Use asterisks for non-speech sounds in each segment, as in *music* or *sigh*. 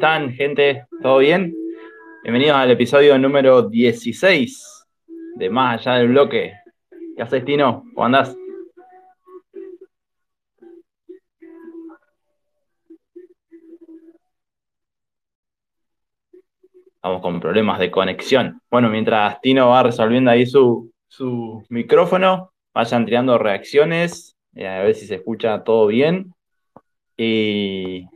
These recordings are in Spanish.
están, gente? ¿Todo bien? Bienvenidos al episodio número 16 de Más Allá del Bloque. ¿Qué haces, Tino? ¿Cómo andás? Estamos con problemas de conexión. Bueno, mientras Tino va resolviendo ahí su, su micrófono, vayan tirando reacciones, eh, a ver si se escucha todo bien. Y,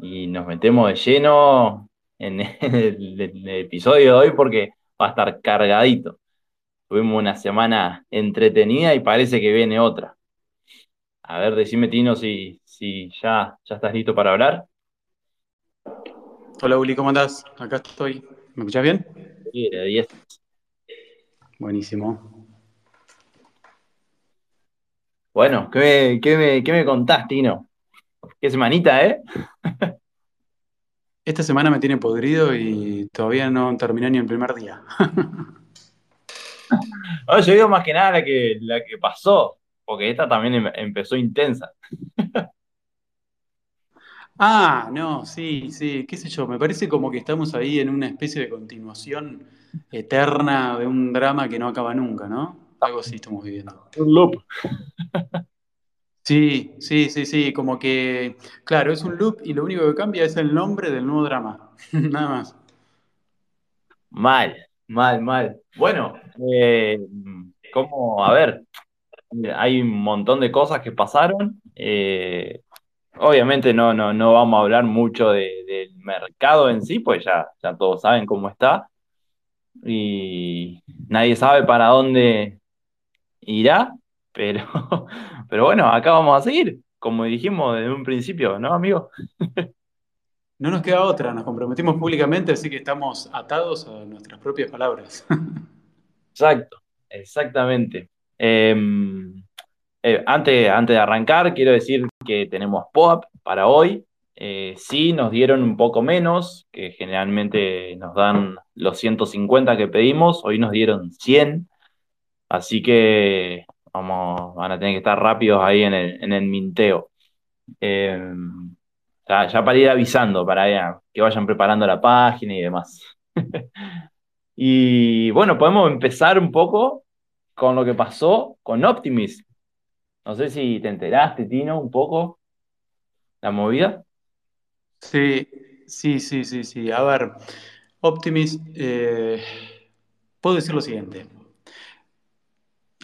y nos metemos de lleno en *laughs* el, episodio de hoy porque va a estar cargadito. Tuvimos una semana entretenida y parece que viene otra. A ver, decime, Tino, si, si ya, ya estás listo para hablar. Hola Uli, ¿cómo andás? Acá estoy. ¿Me escuchás bien? Sí, de 10. Buenísimo. Bueno, ¿qué me, qué me, qué me contás, Tino? Qué semanita, ¿eh? *laughs* Esta semana me tiene podrido y todavía no terminé ni el primer día. No, *laughs* yo digo más que nada la que, la que pasó, porque esta también em- empezó intensa. *laughs* Ah, no, sí, sí, qué sé yo, me parece como que estamos ahí en una especie de continuación eterna de un drama que no acaba nunca, ¿no? Algo así estamos viviendo. Un loop. Sí, sí, sí, sí, como que, claro, es un loop y lo único que cambia es el nombre del nuevo drama, *laughs* nada más. Mal, mal, mal. Bueno, eh, ¿cómo? A ver, hay un montón de cosas que pasaron. eh, obviamente no, no, no vamos a hablar mucho de- del mercado en sí, pues ya, ya todos saben cómo está. Y nadie sabe para dónde irá, *laughs* pero, pero bueno, acá vamos a seguir, como dijimos desde un principio, ¿no, amigo? No nos queda otra, nos comprometimos públicamente, así que estamos atados a nuestras propias palabras. Exacto, exactamente. Eh, eh, antes, antes de arrancar, quiero decir que tenemos POAP para hoy. Eh, sí, nos dieron un poco menos, que generalmente nos dan los 150 que pedimos, hoy nos dieron 100, así que vamos, van a tener que estar rápidos ahí en el, en el minteo. Eh, ya, para ir avisando, para que vayan preparando la página y demás. *laughs* Y bueno, podemos empezar un poco con lo que pasó con Optimus. No sé si te enteraste, Tino, un poco la movida. Sí, sí, sí, sí, sí. A ver, Optimus, eh, puedo decir lo siguiente.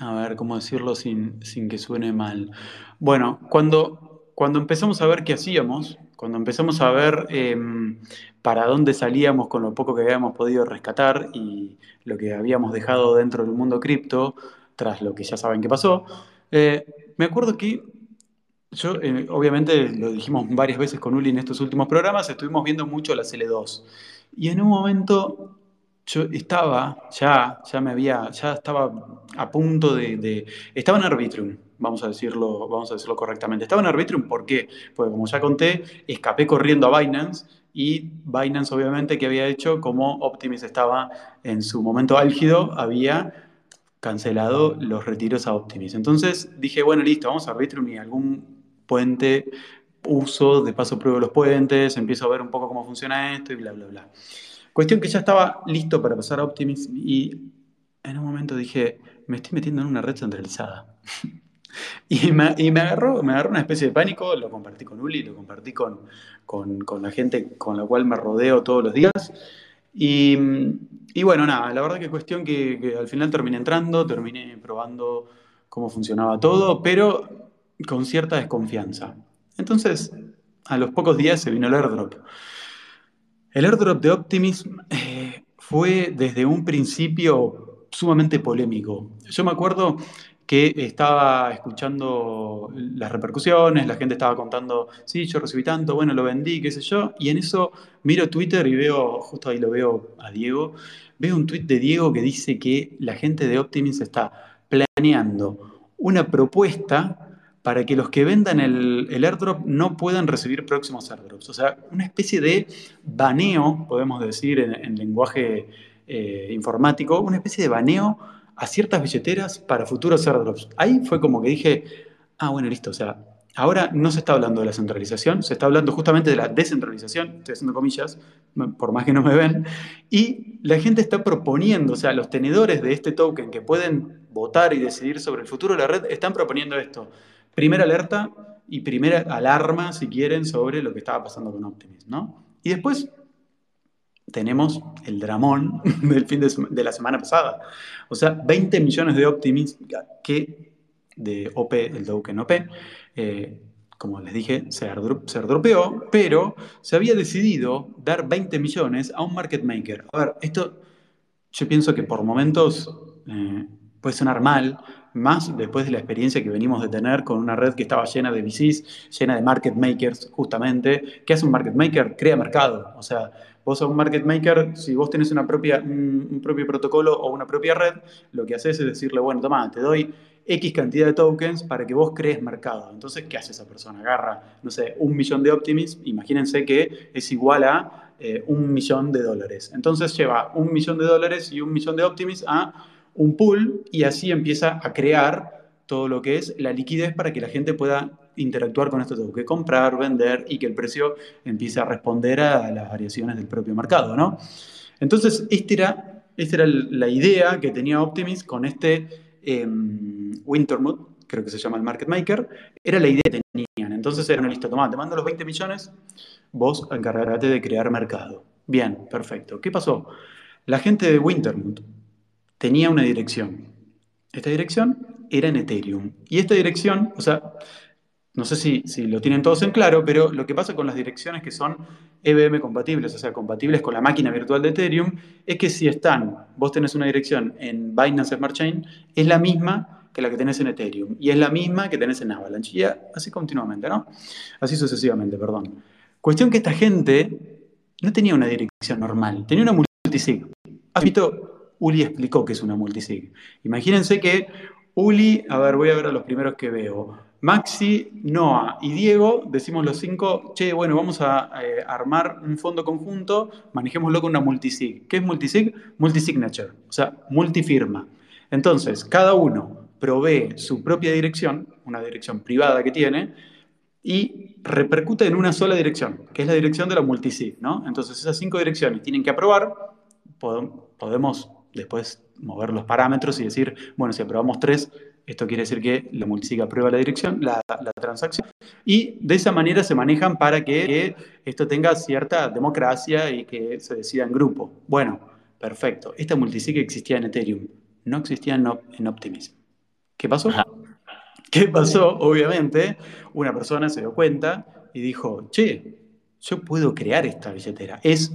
A ver, ¿cómo decirlo sin, sin que suene mal? Bueno, cuando, cuando empezamos a ver qué hacíamos, cuando empezamos a ver em, para dónde salíamos con lo poco que habíamos podido rescatar y lo que habíamos dejado dentro del mundo cripto, tras lo que ya saben que pasó, eh, me acuerdo que yo, eh, obviamente, lo dijimos varias veces con Uli en estos últimos programas, estuvimos viendo mucho la L2. Y en un momento yo estaba, ya, ya me había, ya estaba a punto de, estaba en Arbitrum, vamos a decirlo, vamos a decirlo correctamente. Estaba en Arbitrum, ¿por qué? Porque como ya conté, escapé corriendo a Binance y Binance obviamente que había hecho como Optimus estaba en su momento álgido, había cancelado los retiros a Optimus. Entonces dije, bueno, listo, vamos a Arbitrum y algún puente uso, de paso pruebo los puentes, empiezo a ver un poco cómo funciona esto y bla, bla, bla. Cuestión que ya estaba listo para pasar a Optimus y en un momento dije, me estoy metiendo en una red centralizada. *laughs* Y me, y me agarró, me agarró una especie de pánico, lo compartí con Uli, lo compartí con, con, con la gente con la cual me rodeo todos los días. Y, y bueno, nada, la verdad que cuestión que, que al final terminé entrando, terminé probando cómo funcionaba todo, pero con cierta desconfianza. Entonces, a los pocos días se vino el airdrop. El airdrop de Optimism eh, fue desde un principio sumamente polémico. Yo me acuerdo que estaba escuchando las repercusiones, la gente estaba contando, sí, yo recibí tanto, bueno, lo vendí, qué sé yo, y en eso miro Twitter y veo, justo ahí lo veo a Diego, veo un tweet de Diego que dice que la gente de Optimism está planeando una propuesta para que los que vendan el, el, airdrop no puedan recibir próximos airdrops. O sea, una especie de baneo, podemos decir en, en lenguaje eh, informático, una especie de baneo a ciertas billeteras para futuros airdrops. Ahí fue como que dije, ah, bueno, listo, o sea, ahora no se está hablando de la centralización, se está hablando justamente de la descentralización, estoy haciendo comillas, por más que no me ven, y la gente está proponiendo, o sea, los tenedores de este token que pueden votar y decidir sobre el futuro de la red están proponiendo esto primera alerta y primera alarma, si quieren, sobre lo que estaba pasando con Optimism, ¿no? Y después tenemos el dramón *laughs* del fin de, la semana pasada. O sea, 20 millones de Optimism que de OP, el token OP, eh, como les dije, se, dropeó, pero se había decidido dar 20 millones a un market maker. A ver, esto yo pienso que por momentos eh, puede sonar mal, más después de la experiencia que venimos de tener con una red que estaba llena de VCs, llena de market makers, justamente. ¿Qué hace un market maker? Crea mercado. O sea, vos a un market maker, si vos tenés una propia, un, propio protocolo o una propia red, lo que haces es decirle, bueno, toma, te doy X cantidad de tokens para que vos crees mercado. Entonces, ¿qué hace esa persona? Agarra, no sé, un millón de Optimism, imagínense que es igual a eh, un millón de dólares. Entonces lleva un millón de dólares y un millón de Optimism a un pool y así empieza a crear todo lo que es la liquidez para que la gente pueda interactuar con esto, tengo que comprar, vender y que el precio empiece a responder a las variaciones del propio mercado, ¿no? Entonces, esta era, esta era la idea que tenía Optimis con este eh, Wintermood, creo que se llama el market maker, era la idea que tenían. Entonces era, listo, toma, te mando los 20 millones, vos encargate de crear mercado. Bien, perfecto. ¿Qué pasó? La gente de Wintermood tenía una dirección. Esta dirección era en Ethereum. Y esta dirección, o sea, no sé si, si, lo tienen todos en claro, pero lo que pasa con las direcciones que son EVM compatibles, o sea, compatibles con la máquina virtual de Ethereum, es que si están, vos tenés una dirección en Binance Smart Chain, es la misma que la que tenés en Ethereum, y es la misma que tenés en Avalanche, y así continuamente, ¿no? Así sucesivamente, perdón. Cuestión que esta gente no tenía una dirección normal, tenía una multisig. ¿Has visto Uli explicó que es una multisig. Imagínense que Uli, a ver, voy a ver a los primeros que veo. Maxi, Noah y Diego, decimos los cinco, che, bueno, vamos a eh, armar un fondo conjunto, manejémoslo con una multisig. ¿Qué es multisig? Multisignature, o sea, multifirma. Entonces, cada uno provee su propia dirección, una dirección privada que tiene, y repercute en una sola dirección, que es la dirección de la multisig, ¿no? Entonces, esas cinco direcciones tienen que aprobar, podemos después mover los parámetros y decir, bueno, si aprobamos tres, esto quiere decir que la multisig aprueba la dirección, la, transacción, y de esa manera se manejan para que, esto tenga cierta democracia y que se decida en grupo. Bueno, perfecto. Esta multisig existía en Ethereum, no existía en, en Optimism. ¿Qué pasó? ¿Qué pasó? Obviamente, una persona se dio cuenta y dijo, che, yo puedo crear esta billetera. Es,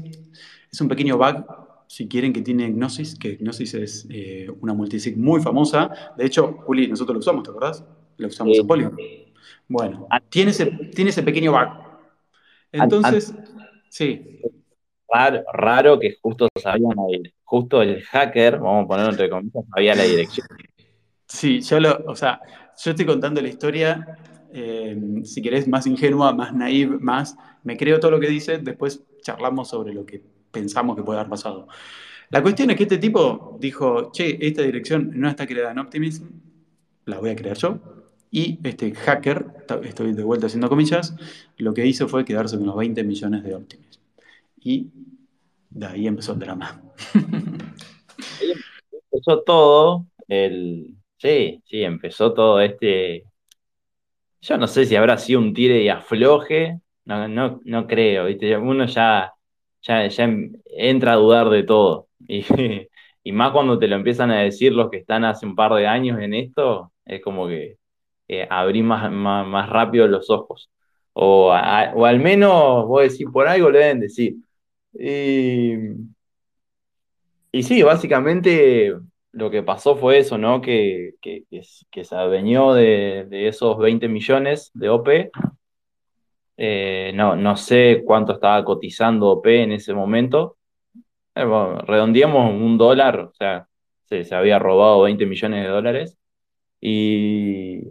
es un pequeño bug si quieren, que tiene Gnosis, que Gnosis es eh, una multisig muy famosa. De hecho, Juli, nosotros lo usamos, ¿te acordás? Lo usamos en Polygon. Bueno, ah. tiene ese, tiene ese pequeño bug. Entonces, sí. Raro, raro, que justo sabían justo el hacker, vamos a ponerlo entre comillas, sabía la dirección. Sí, yo lo, o sea, yo estoy contando la historia, eh, si querés, más ingenua, más naive, más, me creo todo lo que dice, después charlamos sobre lo que pensamos que puede haber pasado. La cuestión es que este tipo dijo, che, esta dirección no está creada en Optimism, la voy a crear yo. Y este hacker, estoy de vuelta haciendo comillas, lo que hizo fue quedarse con los 20 millones de Optimism. Y de ahí empezó el drama. *laughs* Empezó todo, el... sí, sí, empezó todo este... Yo no sé si habrá sido un tire y afloje, no, no, no creo, ¿viste? uno ya ya, entra a dudar de todo. *laughs* Y, más cuando te lo empiezan a decir los que están hace un par de años en esto, es como que eh, abrí más, más, rápido los ojos. O, o, al menos, vos decís, por algo le deben decir. Y, y sí, básicamente lo que pasó fue eso, ¿no? Que, que, se adueñó de, de, esos 20 millones de OP eh, no, no sé cuánto estaba cotizando OP en ese momento. Eh, redondeamos un dólar, o sea, se, había robado 20 millones de dólares. Y,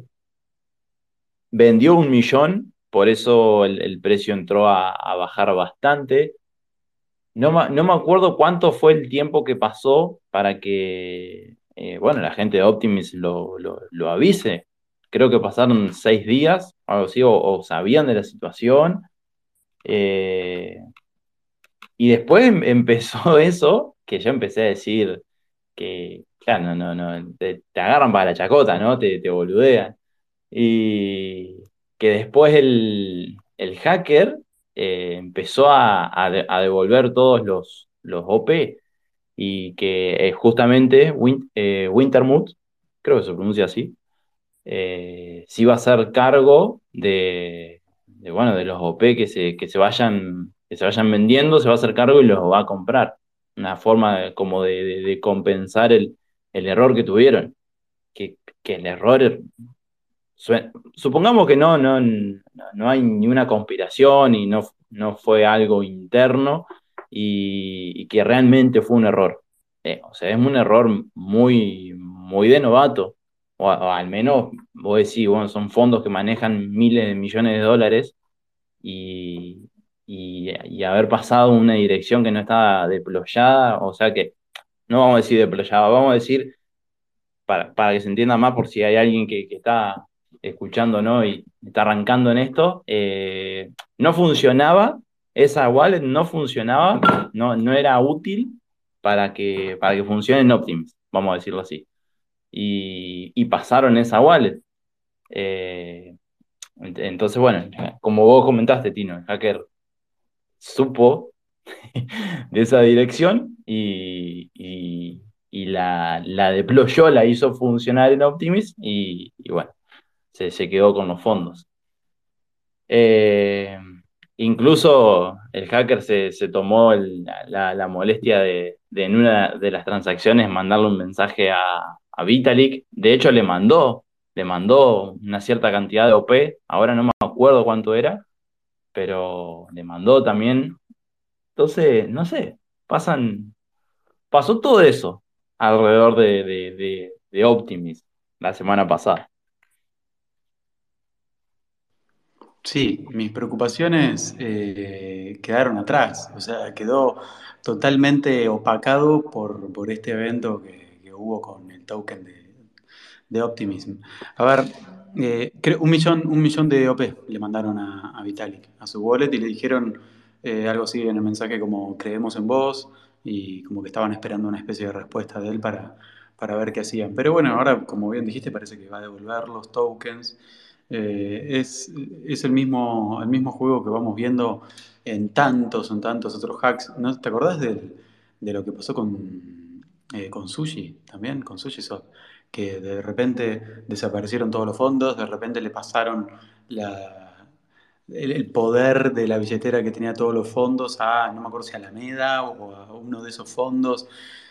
vendió un millón, por eso el, precio entró a, bajar bastante. No, no me acuerdo cuánto fue el tiempo que pasó para que, eh, bueno, la gente de Optimus lo- lo avise. Creo que pasaron seis días, algo así, o, sabían de la situación. Eh, y después em- *laughs* empezó eso, que yo empecé a decir que, claro, no, no, te, agarran para la chacota, ¿no? Te, te boludean. Y que después el, el hacker eh, empezó a, a de- a devolver todos los, los OP y que eh, justamente Win, Wintermute, creo que se pronuncia así, eh, se iba a hacer cargo de, bueno, de los OP que se, que se vayan, que se vayan vendiendo, se va a hacer cargo y los va a comprar. Una forma de- como de, compensar el, el error que tuvieron. Que, que el error Supongamos que no, no, no hay ni una conspiración y no, no fue algo interno y, y que realmente fue un error. Eh, o sea, es un error muy, muy de novato. Al menos, vos decís, bueno, son fondos que manejan miles de millones de dólares y, y, haber pasado una dirección que no estaba deployada, o sea que, no vamos a decir deployada, vamos a decir para, para que se entienda más por si hay alguien que, que está escuchando, ¿no? Y está arrancando en esto, eh, no funcionaba, esa wallet no funcionaba, no, no era útil para que, para que funcione en Optimus, vamos a decirlo así. Y, pasaron esa wallet. Eh, ent- entonces, bueno, como vos comentaste, Tino, el hacker supo *laughs* de esa dirección y, la, la deployó, la hizo funcionar en Optimus y, bueno, se, quedó con los fondos. Eh, incluso el hacker se, se tomó la molestia de, de en una de las transacciones mandarle un mensaje a, a Vitalik. De hecho, le mandó, le mandó una cierta cantidad de OP, ahora no me acuerdo cuánto era, pero le mandó también. Entonces, no sé, pasan, pasó todo eso alrededor de, de, la semana pasada. Sí, mis preocupaciones eh, quedaron atrás, o sea, quedó totalmente opacado por, por este evento que hubo con el token de, Optimism. A ver, eh, un millón, un millón de OP le mandaron a, a Vitalik, a su wallet, y le dijeron eh, algo así en el mensaje como creemos en vos, y como que estaban esperando una especie de respuesta de él para, para ver qué hacían. Pero bueno, ahora, como bien dijiste, parece que va a devolver los tokens. Eh, es, es el mismo, el mismo juego que vamos viendo en tantos, en tantos otros hacks. ¿No? ¿Te acordás del- de lo que pasó con, eh, con Sushi también? Con SushiSwap, que de repente desaparecieron todos los fondos, de repente le pasaron la, el, poder de la billetera que tenía todos los fondos a, no me acuerdo si a Alameda o a uno de esos fondos.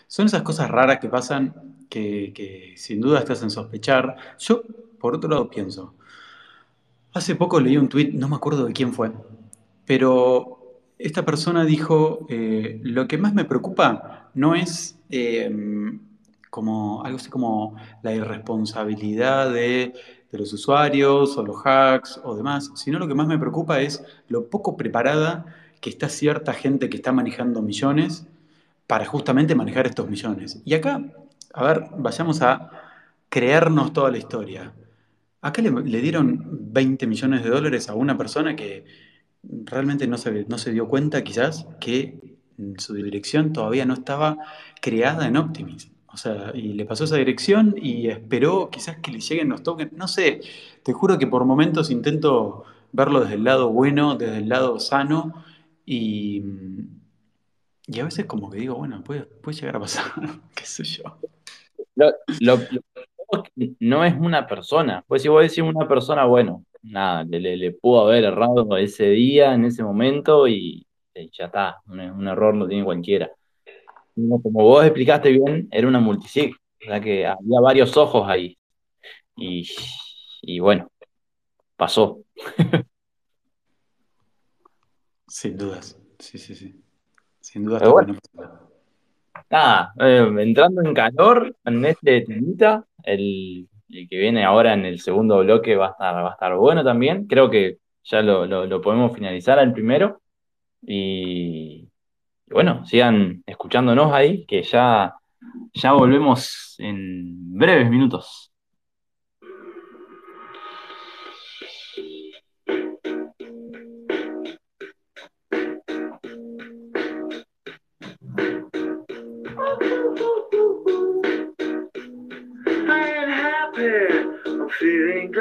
Son esas cosas raras que pasan que, sin duda te hacen sospechar. Yo, por otro lado, pienso, Hace poco leí un tuit, no me acuerdo de quién fue, pero esta persona dijo, eh, lo que más me preocupa no es eh, como algo así como la irresponsabilidad de, de los usuarios o los hacks o demás, sino lo que más me preocupa es lo poco preparada que está cierta gente que está manejando millones para justamente manejar estos millones. Y acá, a ver, vayamos a creernos toda la historia. Acá le, le dieron 20 millones de dólares a una persona que realmente no se, no se dio cuenta quizás que su dirección todavía no estaba creada en Optimis. O sea, y le pasó esa dirección y esperó quizás que le lleguen los tokens. No sé, te juro que por momentos intento verlo desde el lado bueno, desde el lado sano y, y a veces como que digo, bueno, puede, puede llegar a pasar, *laughs* qué sé yo. Lo, lo- no es una persona. Pues si vos decís una persona, bueno, nada, le, le- le pudo haber errado ese día, en ese momento, y ya está. Un, un error lo tiene cualquiera. Como vos explicaste bien, era una multisig. O sea que había varios ojos ahí. Y, y bueno, pasó. *laughs* Sin dudas, sí, sí, sí. Sin también bueno, no nada, eh, entrando en calor en este temita, el, el que viene ahora en el segundo bloque va a estar, va a estar bueno también. Creo que ya lo, lo, lo podemos finalizar al primero. Y, bueno, sigan escuchándonos ahí, que ya, ya volvemos en breves minutos.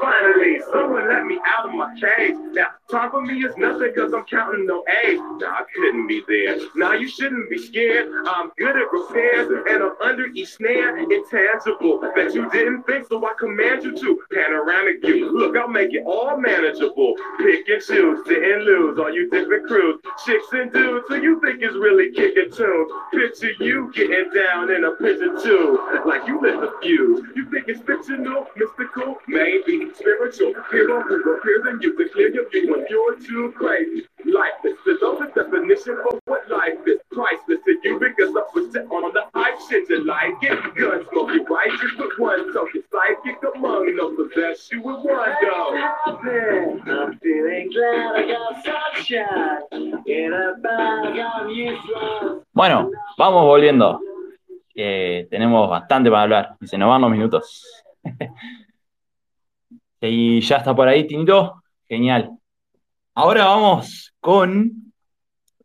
Finally, someone let me out of my cage. Now, time for me is nothing because I'm counting no A's. Nah, I couldn't be there. Now, you shouldn't be scared. I'm good at repairs and I'm under each snare. Intangible that you didn't think, so I command you to. Panoramic view. Look, I'll make it all manageable. Pick and choose, sit and lose. All you different crews, chicks and dudes who you think is really kicking tunes. Picture you getting down in a prison too, like you lit the fuse. You think it's fictional, mystical, maybe spiritual. You clear your view too crazy. Lifeless, there's no definition for what life is. Priceless to you because I set on the shit you like it. Gun smoke, you righteous with one token. Psychic among no possess you with one. Bueno, vamos volviendo. Tenemos bastante para hablar y se nos van los minutos. Y ya está por ahí, Tinto. Genial. Ahora vamos con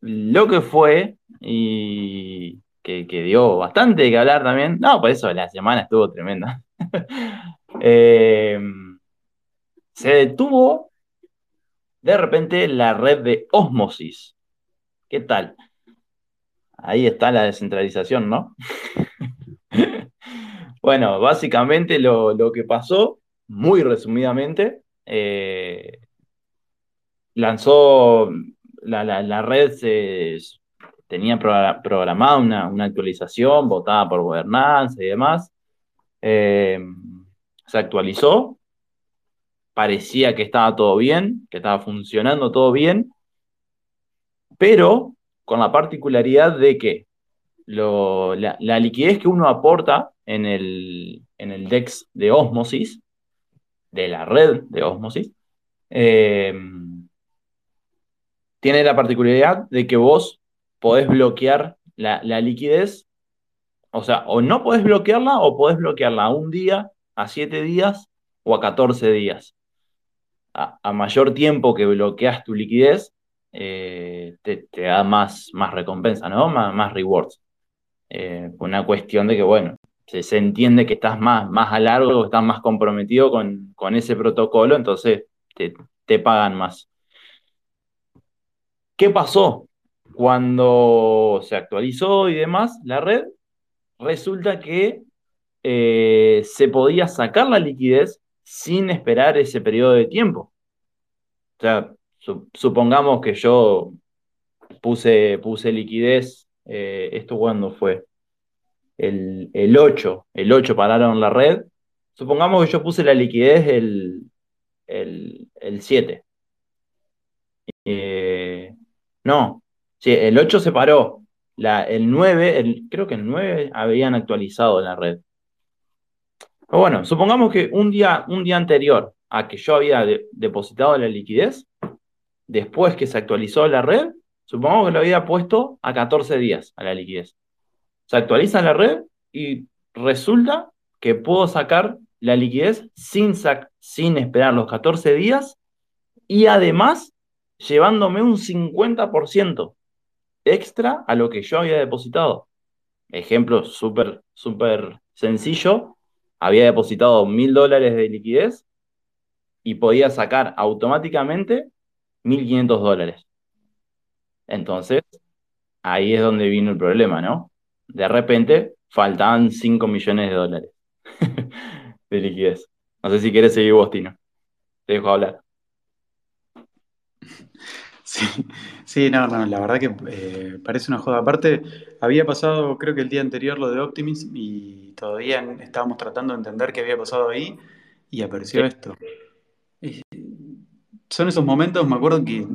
lo que fue y que, dio bastante que hablar también. No, por eso la semana estuvo tremenda. *laughs* Eh, se detuvo de repente la red de Osmosis. ¿Qué tal? Ahí está la descentralización, ¿no? *laughs* Bueno, básicamente lo, lo que pasó, muy resumidamente, eh, lanzó la, la- la red, se, tenía progra- programada una, una actualización votada por gobernanza y demás. Eh, se actualizó, parecía que estaba todo bien, que estaba funcionando todo bien, pero con la particularidad de que lo- la, la liquidez que uno aporta en el, en el DEX de Osmosis, de la red de Osmosis, eh, tiene la particularidad de que vos podés bloquear la, liquidez, o sea, o no podés bloquearla o podés bloquearla a un día, a siete días o a 14 días. A, mayor tiempo que bloqueas tu liquidez, eh, te, da más, más recompensa, ¿no? Más, más rewards. Eh, una cuestión de que, bueno, se, se entiende que estás más, más a largo, estás más comprometido con, con ese protocolo, entonces te, te pagan más. ¿Qué pasó? Cuando se actualizó y demás la red, resulta que eh, se podía sacar la liquidez sin esperar ese periodo de tiempo. O sea, su- supongamos que yo puse, puse liquidez, eh, ¿esto cuándo fue? El, el 8, el 8 pararon la red. Supongamos que yo puse la liquidez el, el, el 7. Eh, no, sí, el 8 se paró. La, el 9, el, creo que el 9 habían actualizado la red. Pero bueno, supongamos que un día, un día anterior a que yo había de- depositado la liquidez, después que se actualizó la red, supongamos que lo había puesto a 14 días a la liquidez. Se actualiza la red y resulta que puedo sacar la liquidez sin, sin esperar los 14 días y además llevándome un 50% extra a lo que yo había depositado. Ejemplo súper, súper sencillo. Había depositado mil dólares de liquidez y podía sacar automáticamente 1.500 dólares. Entonces, ahí es donde vino el problema, ¿no? De repente, faltaban 5 millones de dólares *laughs* de liquidez. No sé si quieres seguir vos, Tino. Te dejo hablar. Sí, sí, no, no, la verdad que eh, parece una joda. Aparte, había pasado, creo que el día anterior lo de Optimus y todavía estábamos tratando de entender qué había pasado ahí y apareció Sí. esto. Y son esos momentos, me acuerdo que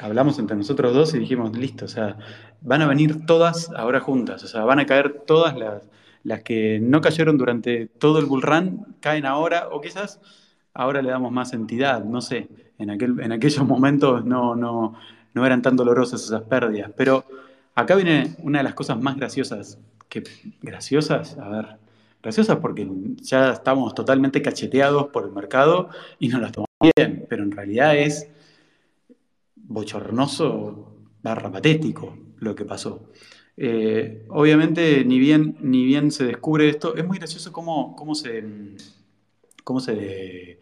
hablamos entre nosotros dos y dijimos, listo, o sea, van a venir todas ahora juntas, o sea, van a caer todas las, las que no cayeron durante todo el bull run, caen ahora, o quizás ahora le damos más entidad, no sé, en, aquel, en aquellos momentos no, no, no eran tan dolorosas esas pérdidas, pero acá viene una de las cosas más graciosas, que graciosas, a ver, graciosas porque ya estamos totalmente cacheteados por el mercado y nos las tomamos bien, pero en realidad es bochornoso barra patético lo que pasó. Eh, obviamente, ni bien, ni bien se descubre esto, es muy gracioso cómo, cómo se, cómo se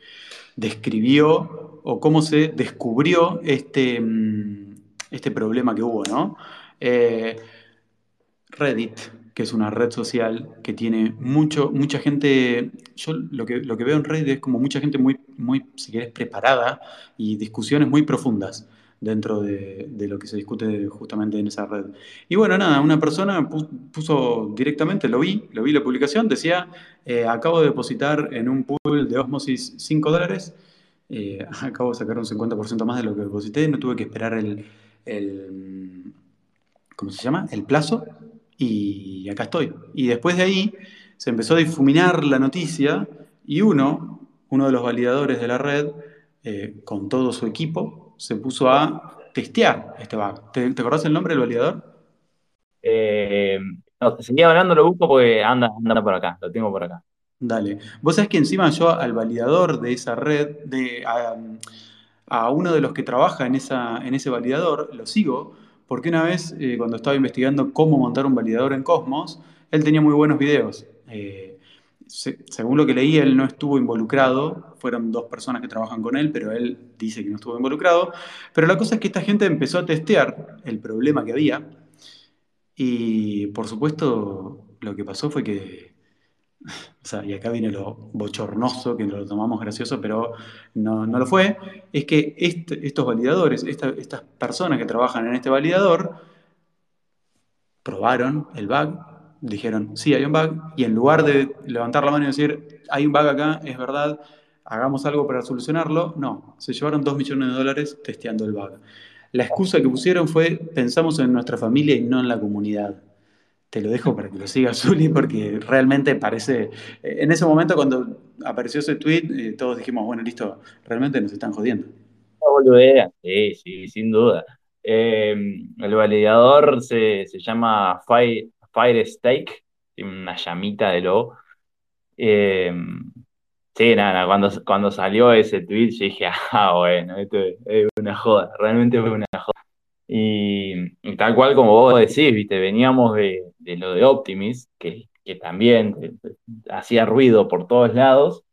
describió o cómo se descubrió este, este problema que hubo, ¿no? Eh, Reddit, que es una red social que tiene mucho, mucha gente, yo lo que, lo que veo en Reddit es como mucha gente muy, muy, si querés, preparada y discusiones muy profundas dentro de, lo que se discute justamente en esa red. Y bueno, nada, una persona pu- puso directamente, lo vi, lo vi la publicación, decía, eh, acabo de depositar en un pool de Osmosis 5 dólares, eh, *laughs* acabo de sacar un 50% más de lo que deposité, no tuve que esperar el, el, ¿cómo se llama? El plazo, y acá estoy. Y después de ahí se empezó a difuminar la noticia y uno, uno de los validadores de la red, eh, con todo su equipo, se puso a testear este bug. ¿Te, te acordás el nombre del validador? Eh, no, seguía hablando, lo busco porque anda, anda por acá, lo tengo por acá. Dale. Vos sabés que encima yo al validador de esa red, de, a, a uno de los que trabaja en, esa, en ese validador, lo sigo, porque una vez eh, cuando estaba investigando cómo montar un validador en Cosmos, él tenía muy buenos videos. Eh, se- según lo que leí, él no estuvo involucrado, fueron dos personas que trabajan con él, pero él dice que no estuvo involucrado. Pero la cosa es que esta gente empezó a testear el problema que había y por supuesto lo que pasó fue que *laughs* o sea, y acá viene lo bochornoso, que lo tomamos gracioso, pero no, no lo fue, es que estos validadores, esta- estas personas que trabajan en este validador, probaron el bug, dijeron, sí, hay un bug, y en lugar de levantar la mano y decir, hay un bug acá, es verdad, hagamos algo para solucionarlo, no, se llevaron 2 millones de dólares testeando el bug. La excusa que pusieron fue, pensamos en nuestra familia y no en la comunidad. Te lo dejo para que lo sigas, *laughs* Zuli, porque realmente parece. eh, En ese momento, cuando apareció ese tweet, eh, todos dijimos, bueno, listo, realmente nos están jodiendo. Sí, sí, sin duda. Eh, el validador se, se llama Fire, Fire tiene una llamita de logo. Eh, sí, nada, cuando, cuando salió ese tweet, yo dije, *laughs* ah, bueno, esto es, una joda, realmente fue una joda. Y, tal cual como vos decís, viste, veníamos de, lo de Optimus, que, que también hacía ruido por todos lados.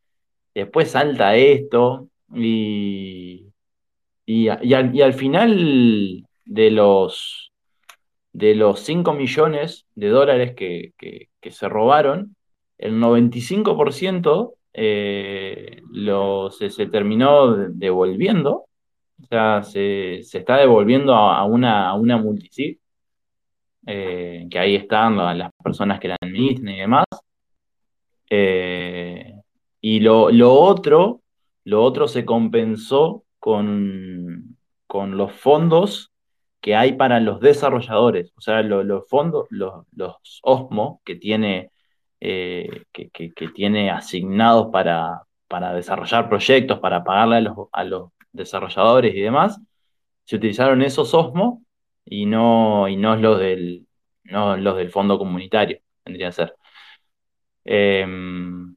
Después salta esto y, y al final de los, de los 5 millones de dólares que, que- se robaron, el 95% eh, lo, se, se terminó devolviendo. O sea, se, se está devolviendo a, una, a una multisig, eh, que ahí están la- las personas que la administran y demás. Eh, y lo, lo otro, lo otro se compensó con, con los fondos que hay para los desarrolladores. O sea, lo- los fondos, los, OSMO que tiene, eh, que, que- que tiene asignados para, para desarrollar proyectos, para pagarle a los, a los desarrolladores y demás, se utilizaron esos OSMO y no, y no los del, no los del fondo comunitario, vendría a ser. Em,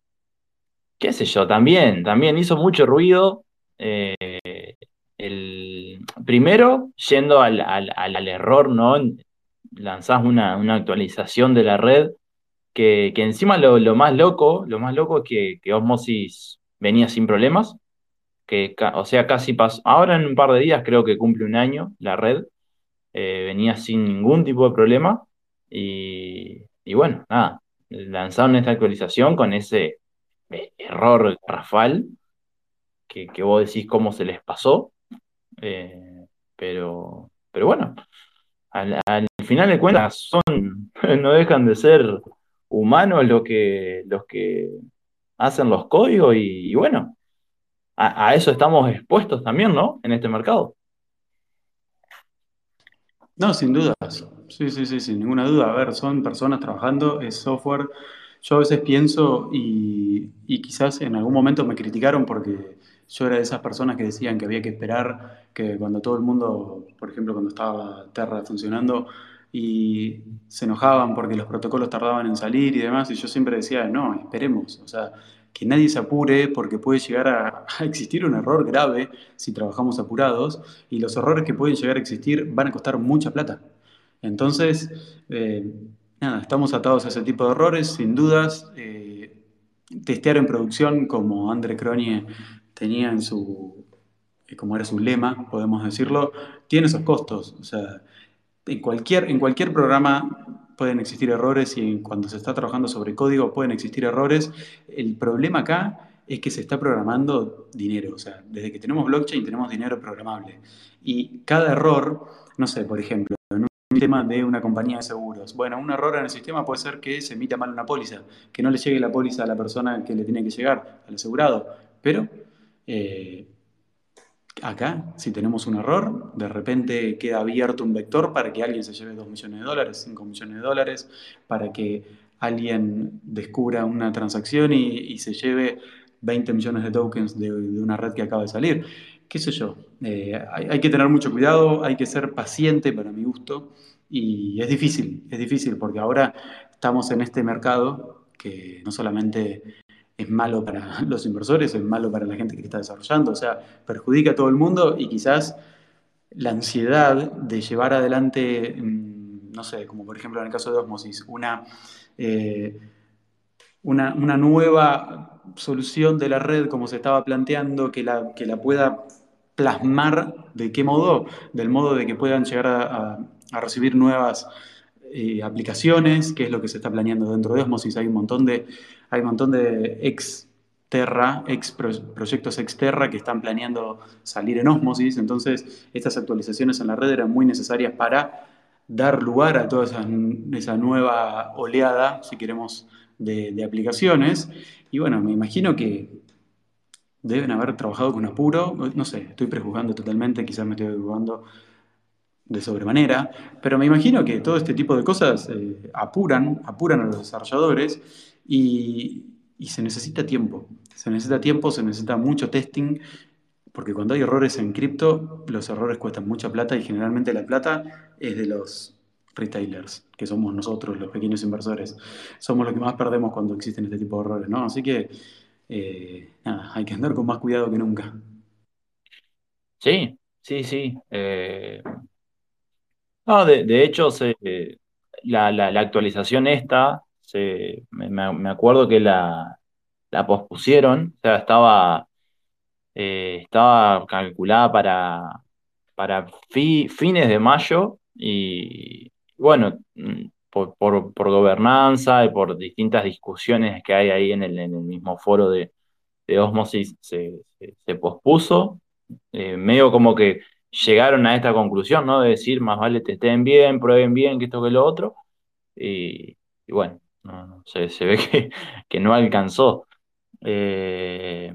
qué sé yo, también, también hizo mucho ruido. eh, el, primero, yendo al, al- al- error, ¿no? Lanzás una, una actualización de la red que, que encima lo, lo más loco, lo más loco es que, que Osmosis venía sin problemas, que, o sea, casi pasó, ahora en un par de días creo que cumple un año la red, eh, venía sin ningún tipo de problema y, y bueno, nada, lanzaron esta actualización con ese eh, error rafal que, que vos decís cómo se les pasó Eh, pero, pero bueno, al, final de cuentas son, *laughs* no dejan de ser humanos los que, los que hacen los códigos y, bueno, a, eso estamos expuestos también, ¿no? En este mercado. No, sin dudas. Sí, sí, sí, sin ninguna duda. A ver, son personas trabajando, es software. Yo a veces pienso y quizás en algún momento me criticaron porque yo era de esas personas que decían que había que esperar que cuando todo el mundo, por ejemplo, cuando estaba Terra funcionando y se enojaban porque los protocolos tardaban en salir y demás, y yo siempre decía, no, esperemos, o sea, que nadie se apure porque puede llegar a, *laughs* existir un error grave si trabajamos apurados y los errores que pueden llegar a existir van a costar mucha plata. Entonces, eh, nada, estamos atados a ese tipo de errores, sin dudas. Eh, testear en producción, como André Cronie tenía en su, eh, como era su lema, podemos decirlo, tiene esos costos. O sea, en cualquier, en cualquier programa pueden existir errores y cuando se está trabajando sobre código pueden existir errores. El problema acá es que se está programando dinero. O sea, desde que tenemos blockchain tenemos dinero programable. Y cada error, no sé, por ejemplo, en un tema de una compañía de seguros. Bueno, un error en el sistema puede ser que se emita mal una póliza, que no le llegue la póliza a la persona que le tiene que llegar, al asegurado. Pero eh, acá, si tenemos un error, de repente queda abierto un vector para que alguien se lleve 2 millones de dólares, 5 millones de dólares, para que alguien descubra una transacción y, se lleve 20 millones de tokens de, una red que acaba de salir. ¿Qué sé yo? Eh, hay, que tener mucho cuidado, hay que ser paciente para mi gusto y es difícil, es difícil porque ahora estamos en este mercado que no solamente es malo para *laughs* los inversores, es malo para la gente que está desarrollando, o sea, perjudica a todo el mundo y quizás la ansiedad de llevar adelante, mm, no sé, como por ejemplo en el caso de Osmosis, una, eh, una, nueva solución de la red como se estaba planteando, que la, que la pueda plasmar de qué modo, del modo de que puedan llegar a, recibir nuevas eh, aplicaciones, que es lo que se está planeando dentro de Osmosis. Hay un montón de hay un montón de ex Terra, ex proyectos exterra que están planeando salir en Osmosis, entonces estas actualizaciones en la red eran muy necesarias para dar lugar a toda esa, nueva oleada, si queremos, de, aplicaciones. Y bueno, me imagino que deben haber trabajado con apuro, no sé, estoy prejuzgando totalmente, quizás me estoy jugando de sobremanera, pero me imagino que todo este tipo de cosas eh, apuran, apuran a los desarrolladores y, se necesita tiempo. Se necesita tiempo, se necesita mucho testing, porque cuando hay errores en cripto, los errores cuestan mucha plata y generalmente la plata es de los retailers, que somos nosotros, los pequeños inversores. Somos los que más perdemos cuando existen este tipo de errores, ¿no? Así que, eh, hay que andar con más cuidado que nunca. Sí, sí, sí. Eh, no, de, hecho, la, la actualización esta me, acuerdo que la, pospusieron, o sea, estaba, eh, estaba calculada para, para fines de mayo y bueno, mm, por, gobernanza y por distintas discusiones que hay ahí en el, mismo foro de, de Osmosis se, pospuso, eh, medio como que llegaron a esta conclusión, ¿no? De decir, más vale te estén bien, prueben bien, que esto que lo otro. y bueno, no, se, ve *laughs* que, no alcanzó. Eh,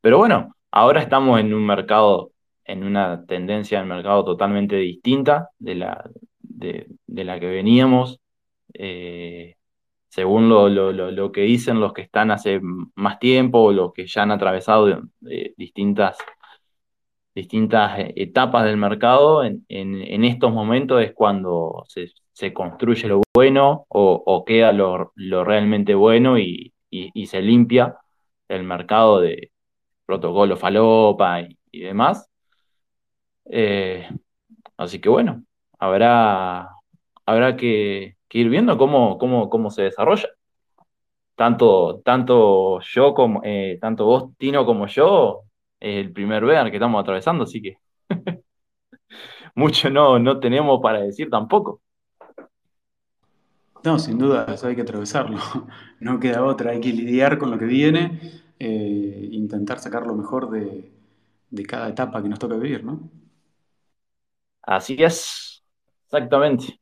pero bueno, ahora estamos en un mercado, en una tendencia del mercado totalmente distinta de la, de, la que veníamos. Eh, según lo, lo, que dicen los que están hace más tiempo o los que ya han atravesado distintas, distintas etapas del mercado, en, en, estos momentos es cuando se, se construye lo bueno o, queda lo, realmente bueno y, se limpia el mercado de protocolo falopa y, demás. Eh, así que bueno, habrá, habrá que, ir viendo cómo, cómo, cómo se desarrolla. Tanto, tanto yo como eh, tanto vos, Tino, como yo, el primer bear que estamos atravesando, así que *laughs* mucho no, no tenemos para decir tampoco. No, sin duda, eso hay que atravesarlo. *laughs* No queda otra, hay que lidiar con lo que viene, eh, intentar sacar lo mejor de, de cada etapa que nos toca vivir, ¿no? Así es, exactamente.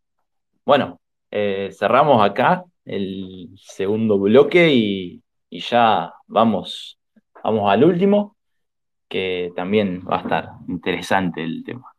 Bueno, eh, cerramos acá el segundo bloque y, y ya vamos, vamos al último, que también va a estar interesante el tema.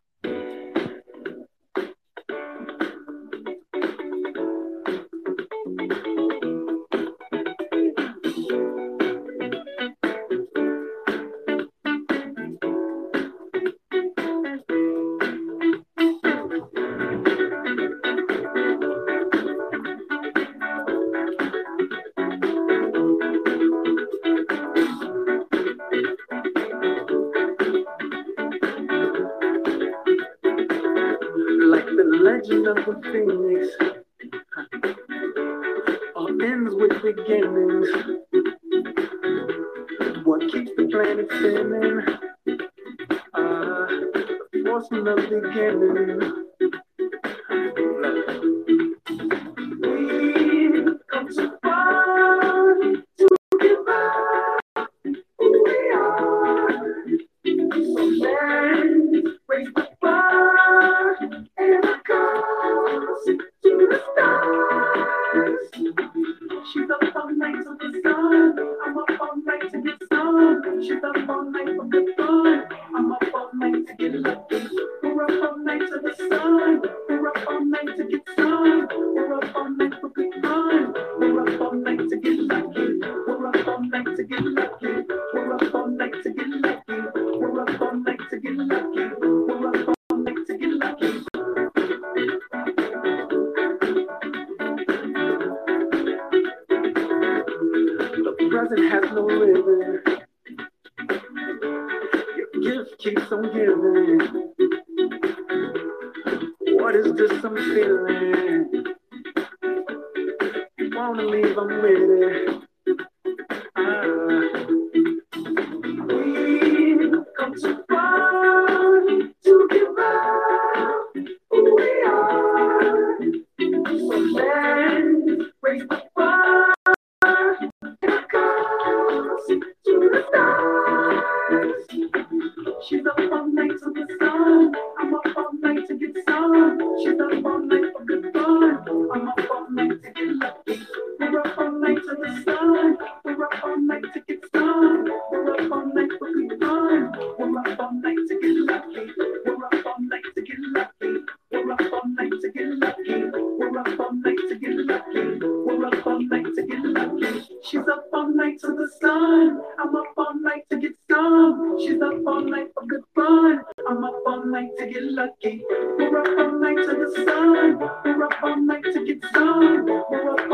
All night for good fun. I'm up all night to get lucky. We're up all night to the sun. We're up all night to get some. We're up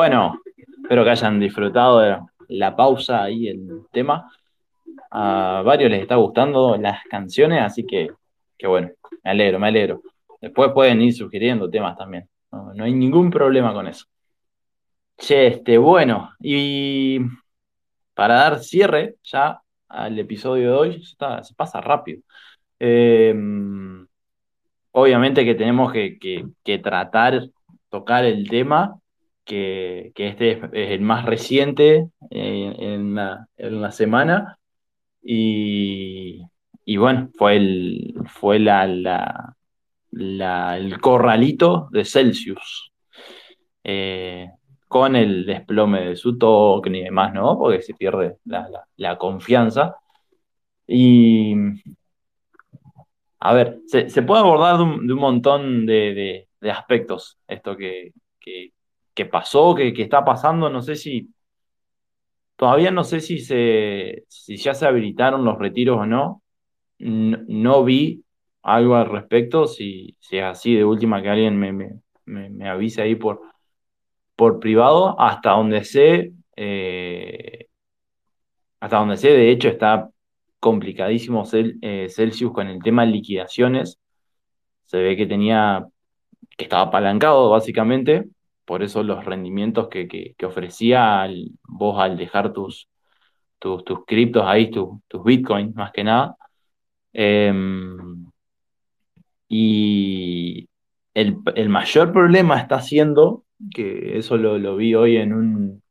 Bueno, espero que hayan disfrutado de la pausa ahí, el tema. A varios les está gustando las canciones, así que, que bueno, me alegro, me alegro. Después pueden ir sugiriendo temas también. No, hay ningún problema con eso. Che, este, bueno, y para dar cierre ya al episodio de hoy, se pasa rápido. Eh, obviamente que tenemos que, que- que tratar, tocar el tema, que, este es, el más reciente en la, en la semana. Y, y bueno, fue el, fue la, la- el corralito de Celsius. Eh, con el desplome de su token y demás, ¿no? Porque se pierde la, la- confianza. Y a ver, se, se puede abordar de un, de un montón de, de- de aspectos esto que, que- que pasó, que, que está pasando. No sé si, todavía no sé si, se, si ya se habilitaron los retiros o no. No, no vi algo al respecto. Si, si es así, de última que alguien me, me, me- avise ahí por, por privado, hasta donde sé, eh, hasta donde sé, de hecho está complicadísimo eh, Celsius con el tema de liquidaciones. Se ve que tenía, que estaba apalancado básicamente, por eso los rendimientos que, ofrecía vos al dejar tus, tus, criptos ahí, tus bitcoins más que nada. Em, y el, mayor problema está siendo, que eso lo, vi hoy en un,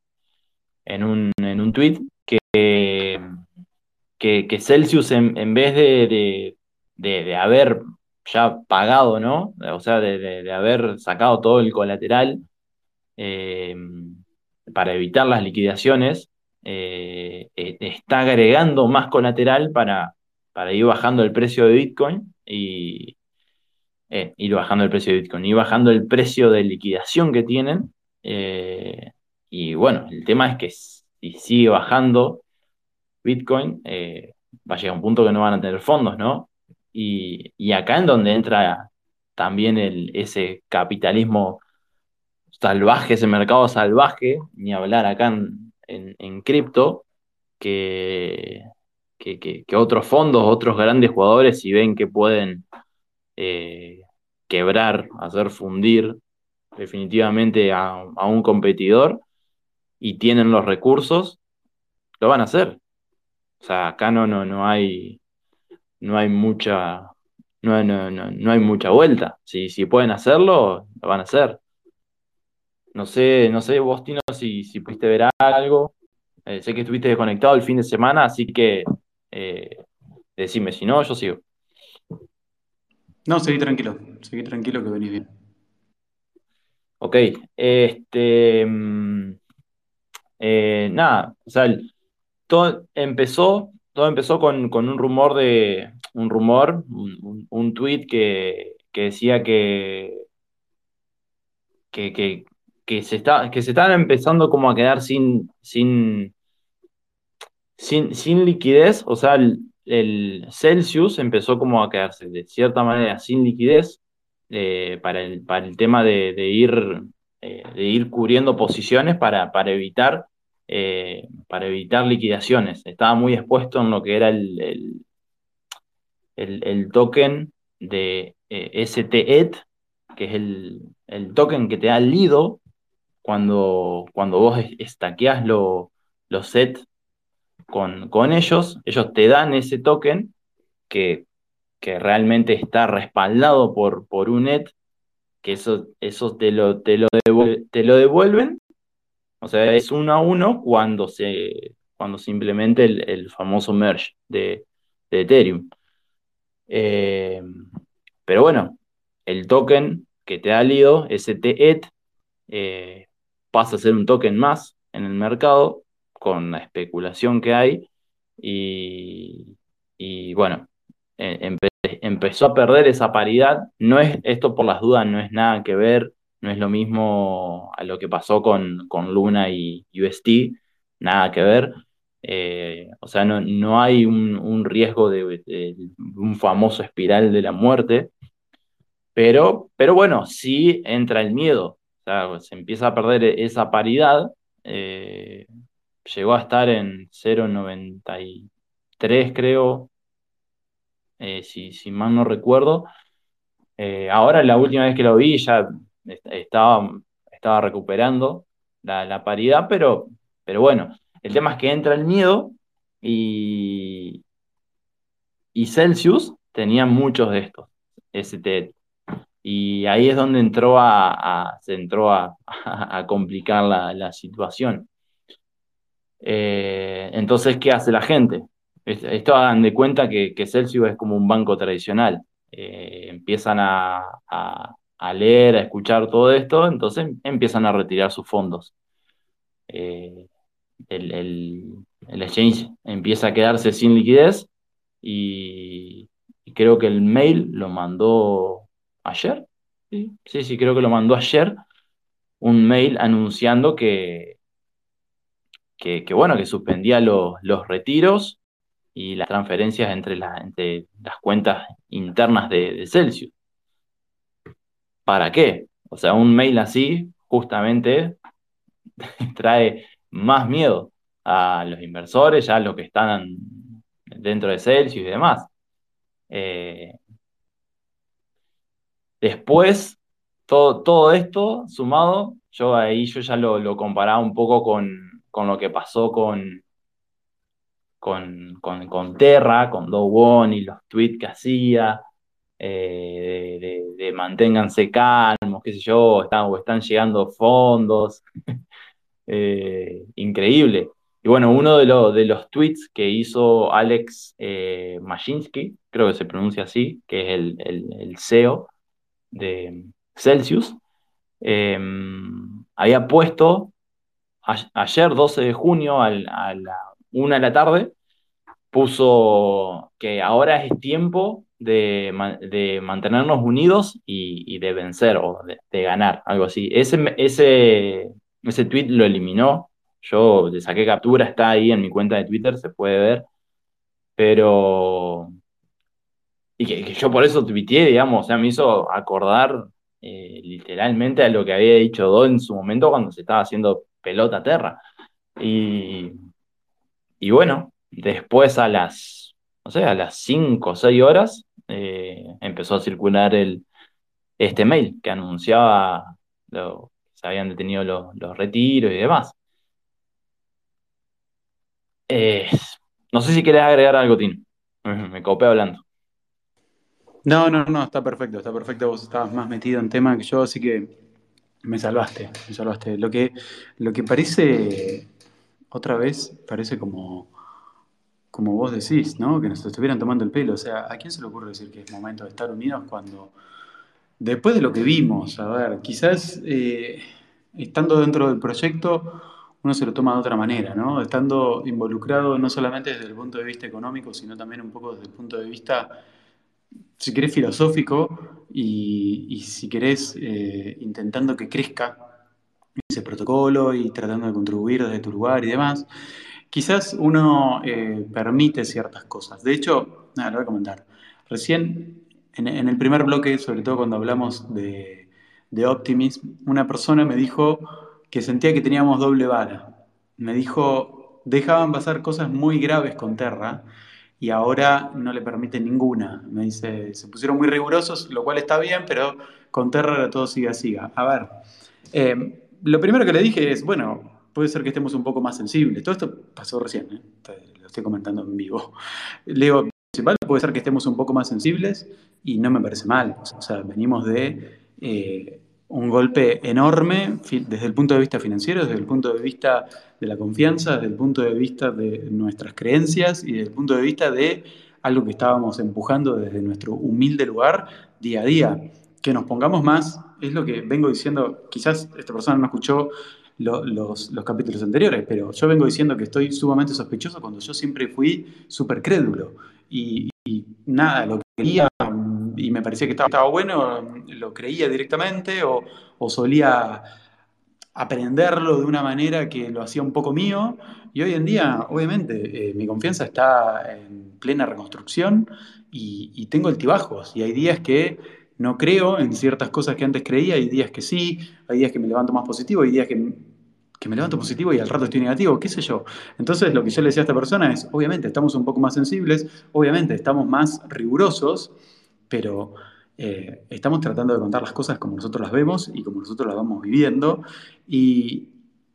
en un, en un tweet, que, que, Celsius en, vez de, de, haber ya pagado, ¿no? O sea, de, haber sacado todo el colateral eh, para evitar las liquidaciones, eh, eh, está agregando más colateral para, para ir bajando el precio de Bitcoin y, ir bajando el precio de Bitcoin, bajando el precio de liquidación que tienen. Y bueno, el tema es que si sigue bajando Bitcoin, va a llegar un punto que no van a tener fondos, ¿no? Y, acá en donde entra también el, ese capitalismo salvaje, ese mercado salvaje, ni hablar acá en, cripto, que, que, otros fondos, otros grandes jugadores, si ven que pueden eh, quebrar, hacer fundir definitivamente a, un competidor y tienen los recursos, lo van a hacer. O sea, acá no, no, no hay no hay mucha no, no, no, hay mucha vuelta. Si, si pueden hacerlo, lo van a hacer. No sé, no sé, vos, Tino, si, si pudiste ver algo. Eh, sé que estuviste desconectado el fin de semana, así que eh, decime, si no, yo sigo. No, seguí tranquilo, seguí tranquilo que venís bien. Ok, este, mm, eh, nada, o sea, todo empezó, todo empezó con, un rumor de, un rumor, un, un, tweet que, decía que, que, que, se está, que se estaban empezando como a quedar sin, sin, sin, liquidez, o sea, el Celsius empezó como a quedarse de cierta manera sin liquidez eh, para, el, para el tema de, ir, eh, de ir cubriendo posiciones para, para evitar, eh, para evitar liquidaciones. Estaba muy expuesto en lo que era el, el, token de STET, que es el, token que te da el Lido cuando, cuando vos estaqueas los SET con, ellos, ellos te dan ese token que, realmente está respaldado por, por un net, que eso, eso te, lo, te, lo te lo devuelven, o sea, es uno a uno cuando se, cuando se implemente el, famoso merge de, Ethereum. Eh, pero bueno, el token que te ha lido, STET, eh, pasa a ser un token más en el mercado con la especulación que hay y, bueno, e, empezó a perder esa paridad. No es, esto por las dudas no es nada que ver, no es lo mismo a lo que pasó con, con Luna y UST, nada que ver. Eh, o sea, no, no hay un, riesgo de, un famoso espiral de la muerte, pero, pero bueno, sí entra el miedo. Sea, se empieza a perder esa paridad. Eh, llegó a estar en 0.93, creo, eh, si, si, mal no recuerdo. Eh, ahora, la última vez que lo vi, ya estaba, estaba recuperando la, paridad, pero, pero bueno, el tema es que entra el miedo y, y Celsius tenía muchos de estos, ST. Y ahí es donde entró a, se entró *laughs* a, complicar la, la situación. Eh, entonces, ¿qué hace la gente? Esto hagan de cuenta que, Celsius es como un banco tradicional. Eh, empiezan a, leer, a escuchar todo esto, entonces empiezan a retirar sus fondos. Eh, el, exchange empieza a quedarse sin liquidez y, creo que el mail lo mandó ayer. Sí, sí, sí, creo que lo mandó ayer un mail anunciando que, que, bueno, que suspendía los retiros y las transferencias entre, entre las cuentas internas de, Celsius. ¿Para qué? O sea, un mail así justamente *laughs* trae más miedo a los inversores, ya los que están dentro de Celsius y demás. Eh, después, todo, todo esto sumado, yo ahí yo ya lo, comparaba un poco con, lo que pasó con, con, con, Terra, con Do One y los tweets que hacía, eh, de, manténganse calmos, qué sé yo, están, o están llegando fondos. *laughs* Eh, increíble. Y bueno, uno de, de los tweets que hizo Alex eh, creo que se pronuncia así, que es el, CEO de Celsius, em, había puesto ayer, 12 de junio, a la una de la tarde, puso que ahora es tiempo de, mantenernos unidos y, de vencer o de, ganar, algo así. Ese, ese, ese tweet lo eliminó yo le saqué captura, está ahí en mi cuenta de Twitter, se puede ver. Pero. Y que, yo por eso tuiteé, digamos, o sea, me hizo acordar eh, literalmente a lo que había dicho Do en su momento cuando se estaba haciendo pelota a terra. Y, y bueno, después a las, no sé, a las 5 o 6 horas eh, empezó a circular el, este mail que anunciaba lo, se habían detenido los, los retiros y demás. Eh, no sé si querés agregar algo, Tino. *laughs* Me copé hablando. No, no, no, está perfecto, está perfecto. Vos estabas más metido en tema que yo, así que me salvaste, me salvaste. Lo que, lo que parece, otra vez, parece como, como vos decís, ¿no? Que nos estuvieran tomando el pelo. O sea, ¿a quién se le ocurre decir que es momento de estar unidos cuando, después de lo que vimos, a ver, quizás eh, estando dentro del proyecto uno se lo toma de otra manera, ¿no? Estando involucrado no solamente desde el punto de vista económico, sino también un poco desde el punto de vista, si querés, filosófico y, si querés, eh, intentando que crezca ese protocolo y tratando de contribuir desde tu lugar y demás, quizás uno eh, permite ciertas cosas. De hecho, nada, lo voy a comentar. Recién, en, el primer bloque, sobre todo cuando hablamos de, de Optimism, una persona me dijo que sentía que teníamos doble vara. Me dijo, dejaban pasar cosas muy graves con Terra y ahora no le permiten ninguna. Me dice, se pusieron muy rigurosos, lo cual está bien, pero con Terra todo siga, siga. A ver, eh, lo primero que le dije es, bueno, puede ser que estemos un poco más sensibles. Todo esto pasó recién, ¿eh? lo estoy comentando en vivo. Le digo, puede ser que estemos un poco más sensibles y no me parece mal. O sea, venimos de... Eh, un golpe enorme desde el punto de vista financiero, desde el punto de vista de la confianza, desde el punto de vista de nuestras creencias y desde el punto de vista de algo que estábamos empujando desde nuestro humilde lugar día a día. Que nos pongamos más, es lo que vengo diciendo, quizás esta persona no escuchó los, capítulos anteriores, pero yo vengo diciendo que estoy sumamente sospechoso cuando yo siempre fui súper crédulo. Y, y, nada, lo que quería y me parecía que estaba, bueno, lo creía directamente o, solía aprenderlo de una manera que lo hacía un poco mío. Y hoy en día, obviamente, eh, mi confianza está en plena reconstrucción y, tengo altibajos. Y hay días que no creo en ciertas cosas que antes creía, hay días que sí, hay días que me levanto más positivo, hay días que, que me levanto positivo y al rato estoy negativo, qué sé yo. Entonces, lo que yo le decía a esta persona es, obviamente, estamos un poco más sensibles, obviamente, estamos más rigurosos pero eh, estamos tratando de contar las cosas como nosotros las vemos y como nosotros las vamos viviendo. Y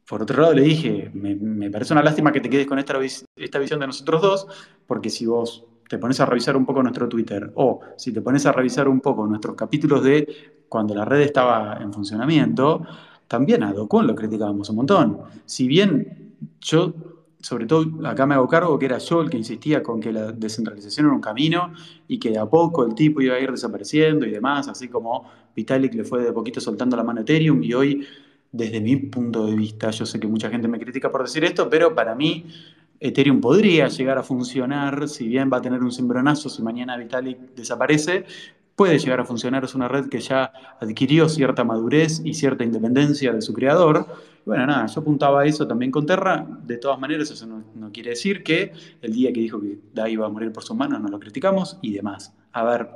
por otro lado le dije, me, parece una lástima que te quedes con esta, esta visión de nosotros dos, porque si vos te pones a revisar un poco nuestro Twitter o si te pones a revisar un poco nuestros capítulos de cuando la red estaba en funcionamiento, también a Docon lo criticábamos un montón. Si bien yo sobre todo acá me hago cargo que era yo el que insistía con que la descentralización era un camino y que a poco el tipo iba a ir desapareciendo y demás, así como Vitalik le fue de poquito soltando la mano a Ethereum y hoy, desde mi punto de vista, yo sé que mucha gente me critica por decir esto, pero para mí Ethereum podría llegar a funcionar, si bien va a tener un cimbronazo si mañana Vitalik desaparece, puede llegar a funcionar, es una red que ya adquirió cierta madurez y cierta independencia de su creador bueno, nada, yo apuntaba a eso también con Terra. De todas maneras, eso no, quiere decir que el día que dijo que DAI iba a morir por sus manos no lo criticamos y demás. A ver,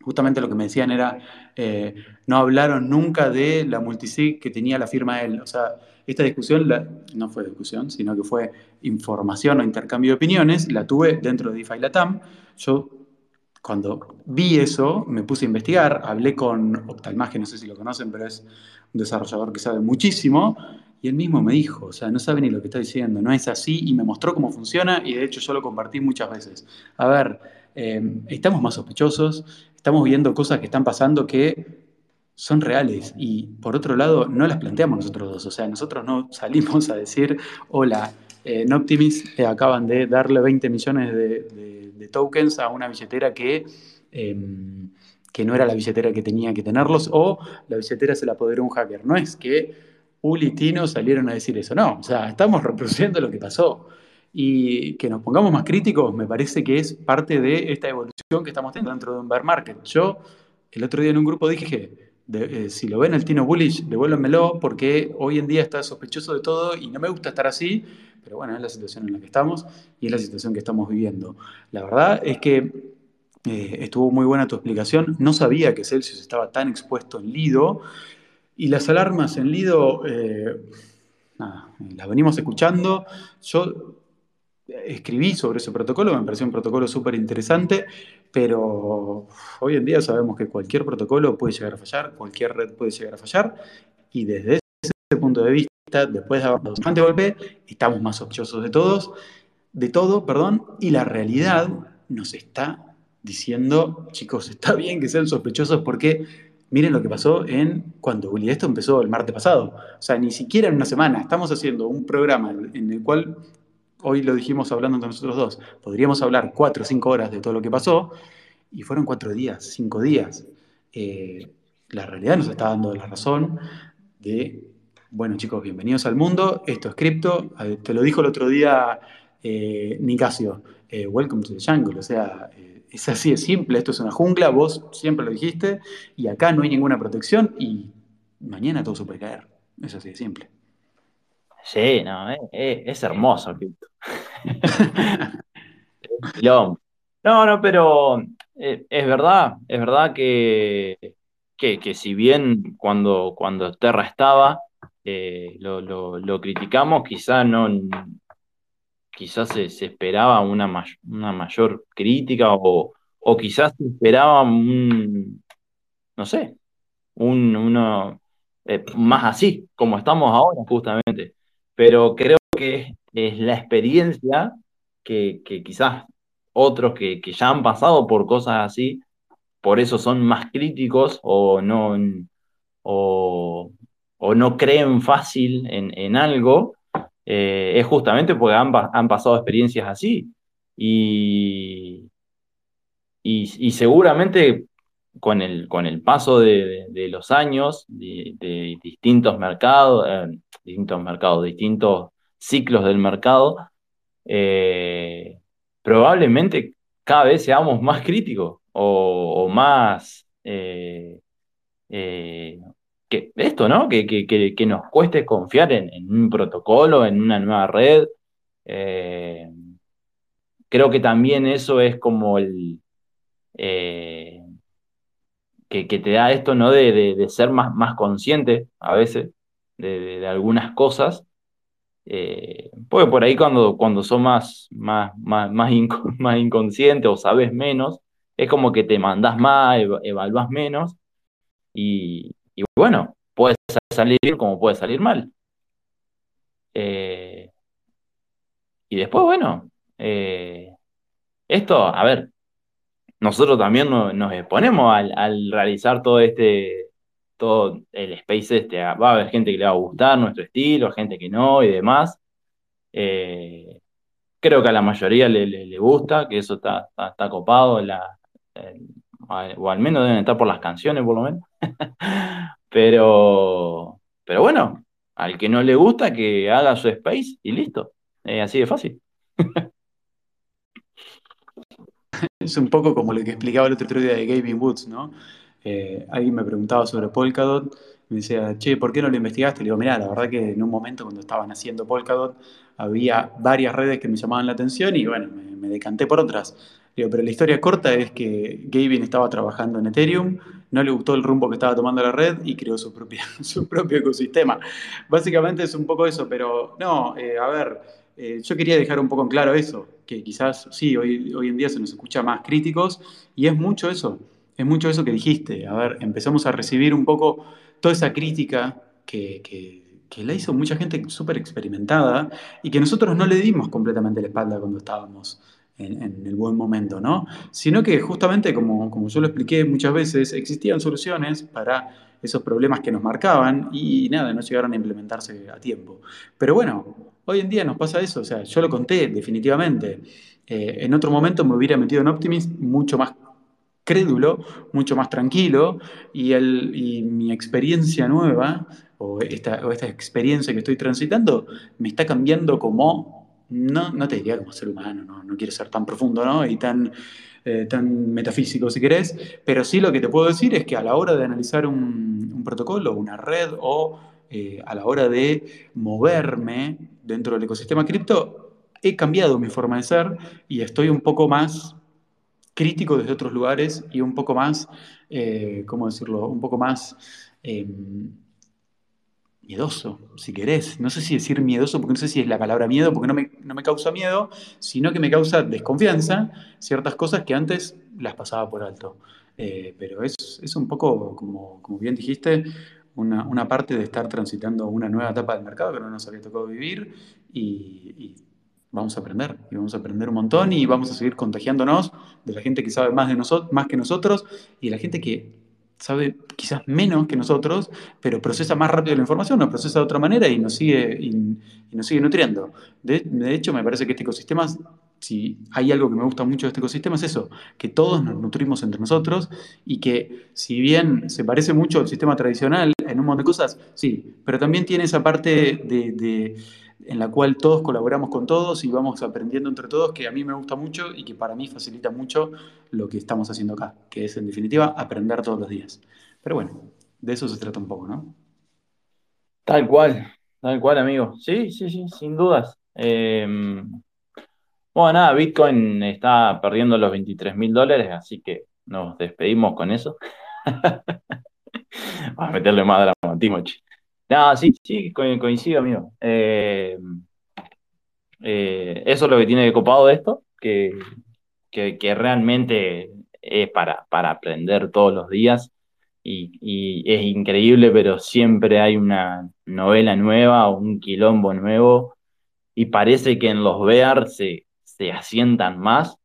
justamente lo que me decían era, eh, no hablaron nunca de la multisig que tenía la firma él. O sea, esta discusión no fue discusión, sino que fue información o intercambio de opiniones, la tuve dentro de DeFi Latam. Yo, cuando vi eso, me puse a investigar, hablé con Optalmag, no sé si lo conocen, pero es un desarrollador que sabe muchísimo, y él mismo me dijo, o sea, no sabe ni lo que está diciendo, no es así, y me mostró cómo funciona, y de hecho yo lo compartí muchas veces. A ver, eh, estamos más sospechosos, estamos viendo cosas que están pasando que son reales y por otro lado no las planteamos nosotros dos, o sea, nosotros no salimos a decir, hola, en Optimis eh, acaban de darle 20 millones de, tokens a una billetera que, em, que no era la billetera que tenía que tenerlos o la billetera se la apoderó un hacker. No es que Uli y salieron a decir eso, no, o sea, estamos reproduciendo lo que pasó. Y que nos pongamos más críticos me parece que es parte de esta evolución que estamos teniendo dentro de un bear market. Yo el otro día en un grupo dije, eh, si lo ven el Tino Bullish, devuélvanmelo porque hoy en día está sospechoso de todo y no me gusta estar así, pero bueno, es la situación en la que estamos y es la situación que estamos viviendo. La verdad es que eh, estuvo muy buena tu explicación. No sabía que Celsius estaba tan expuesto en Lido y las alarmas en Lido, eh, las venimos escuchando. Yo escribí sobre ese protocolo, me pareció un protocolo súper interesante, pero hoy en día sabemos que cualquier protocolo puede llegar a fallar, cualquier red puede llegar a fallar, y desde ese punto de vista, después de haber dado semejante golpe, estamos más sospechosos de todos, de todo, perdón, y la realidad nos está diciendo, chicos, está bien que sean sospechosos porque miren lo que pasó en cuando esto empezó el martes pasado. O sea, ni siquiera en una semana. Estamos haciendo un programa en el cual hoy lo dijimos hablando entre nosotros dos, podríamos hablar cuatro o cinco horas de todo lo que pasó, y fueron cuatro días, cinco días. Eh, la realidad nos está dando la razón de, bueno chicos, bienvenidos al mundo, esto es cripto, te lo dijo el otro día eh, Nicasio, eh, welcome to the jungle, o sea, es así de simple, esto es una jungla, vos siempre lo dijiste, y acá no hay ninguna protección y mañana todo se puede caer, es así de simple. Sí, no, es hermoso *laughs* no, no, pero eh, es verdad, es verdad que, que, si bien cuando, cuando Terra estaba, eh, lo, criticamos, quizás no quizás se, esperaba una, una mayor crítica o, o quizás se esperaba un, no sé, un, uno eh, más así, como estamos ahora justamente. Pero creo que es la experiencia que, quizás otros que, ya han pasado por cosas así, por eso son más críticos o no, o, no creen fácil en, algo, eh, es justamente porque han, pasado experiencias así. Y, y, seguramente con el, con el paso de, los años, de, distintos mercados, eh, distintos mercados, distintos ciclos del mercado, eh, probablemente cada vez seamos más críticos o, más eh, que esto, ¿no? Que, que, nos cueste confiar en, un protocolo, en una nueva red. creo que también eso es como el que, te da esto, ¿no? De, ser más, más consciente a veces de algunas cosas eh, porque por ahí cuando, cuando sos más, más, más, más, *laughs* inconsciente o sabes menos, es como que te mandás más, evalúas menos y, bueno, puede salir como puede salir mal. Eh, y después, bueno, eh, esto, a ver, nosotros también nos, exponemos al, al, realizar todo este, todo el space este, va a haber gente que le va a gustar nuestro estilo, gente que no y demás. Eh, creo que a la mayoría le, gusta, que eso está, está, copado, la, o al menos deben estar por las canciones, por lo menos. *laughs* pero, pero bueno, al que no le gusta, que haga su space y listo. así de fácil. *laughs* *laughs* es un poco como lo que explicaba el otro día de Gavin Woods, ¿no? Eh, alguien me preguntaba sobre Polkadot me decía, che, ¿por qué no lo investigaste? Le digo, mirá, la verdad que en un momento cuando estaban haciendo Polkadot había varias redes que me llamaban la atención y bueno, me, decanté por otras. Le digo, pero la historia corta es que Gavin estaba trabajando en Ethereum, no le gustó el rumbo que estaba tomando la red y creó su, *laughs* su propio ecosistema. Básicamente es un poco eso, pero no, eh, a ver, eh, yo quería dejar un poco en claro eso, que quizás sí, hoy, hoy en día se nos escucha más críticos y es mucho eso, es mucho eso que dijiste. A ver, empezamos a recibir un poco toda esa crítica que, que, la hizo mucha gente súper experimentada y que nosotros no le dimos completamente la espalda cuando estábamos en, en, el buen momento, ¿no? Sino que justamente, como, como yo lo expliqué muchas veces, existían soluciones para esos problemas que nos marcaban y nada, no llegaron a implementarse a tiempo. Pero bueno, hoy en día nos pasa eso, o sea, yo lo conté definitivamente. Eh, en otro momento me hubiera metido en Optimist mucho más crédulo, mucho más tranquilo, y, el, y mi experiencia nueva, o esta, esta experiencia que estoy transitando, me está cambiando como, no, no te diría como ser humano, no, no quiero ser tan profundo ¿no? y tan, eh, tan metafísico si querés, pero sí lo que te puedo decir es que a la hora de analizar un, un protocolo, una red o eh, a la hora de moverme dentro del ecosistema cripto, he cambiado mi forma de ser y estoy un poco más crítico desde otros lugares y un poco más, eh, ¿cómo decirlo? Un poco más eh, miedoso, si querés. No sé si decir miedoso, porque no sé si es la palabra miedo, porque no me, no me causa miedo, sino que me causa desconfianza ciertas cosas que antes las pasaba por alto. Eh, pero es, es, un poco, como, como bien dijiste, una, una, parte de estar transitando una nueva etapa del mercado que no nos había tocado vivir y, y vamos a aprender y vamos a aprender un montón y vamos a seguir contagiándonos de la gente que sabe más, de nosotros, más que nosotros y la gente que sabe quizás menos que nosotros, pero procesa más rápido la información, nos procesa de otra manera y nos sigue, y, y nos sigue nutriendo. De, de, hecho, me parece que este ecosistema, si hay algo que me gusta mucho de este ecosistema, es eso, que todos nos nutrimos entre nosotros y que si bien se parece mucho al sistema tradicional en un montón de cosas, sí, pero también tiene esa parte de, de en la cual todos colaboramos con todos y vamos aprendiendo entre todos, que a mí me gusta mucho y que para mí facilita mucho lo que estamos haciendo acá, que es en definitiva aprender todos los días. Pero bueno, de eso se trata un poco, ¿no? Tal cual, tal cual, amigo. Sí, sí, sí, sin dudas. Eh, bueno, nada, Bitcoin está perdiendo los 23 mil dólares, así que nos despedimos con eso. *laughs* Vamos a meterle más dramatismo, che. No, sí, sí, coincido, amigo. Eh, eh, eso es lo que tiene de copado de esto, que, que, realmente es para, para, aprender todos los días y, es increíble, pero siempre hay una novela nueva un quilombo nuevo y parece que en los Bear se, se asientan más.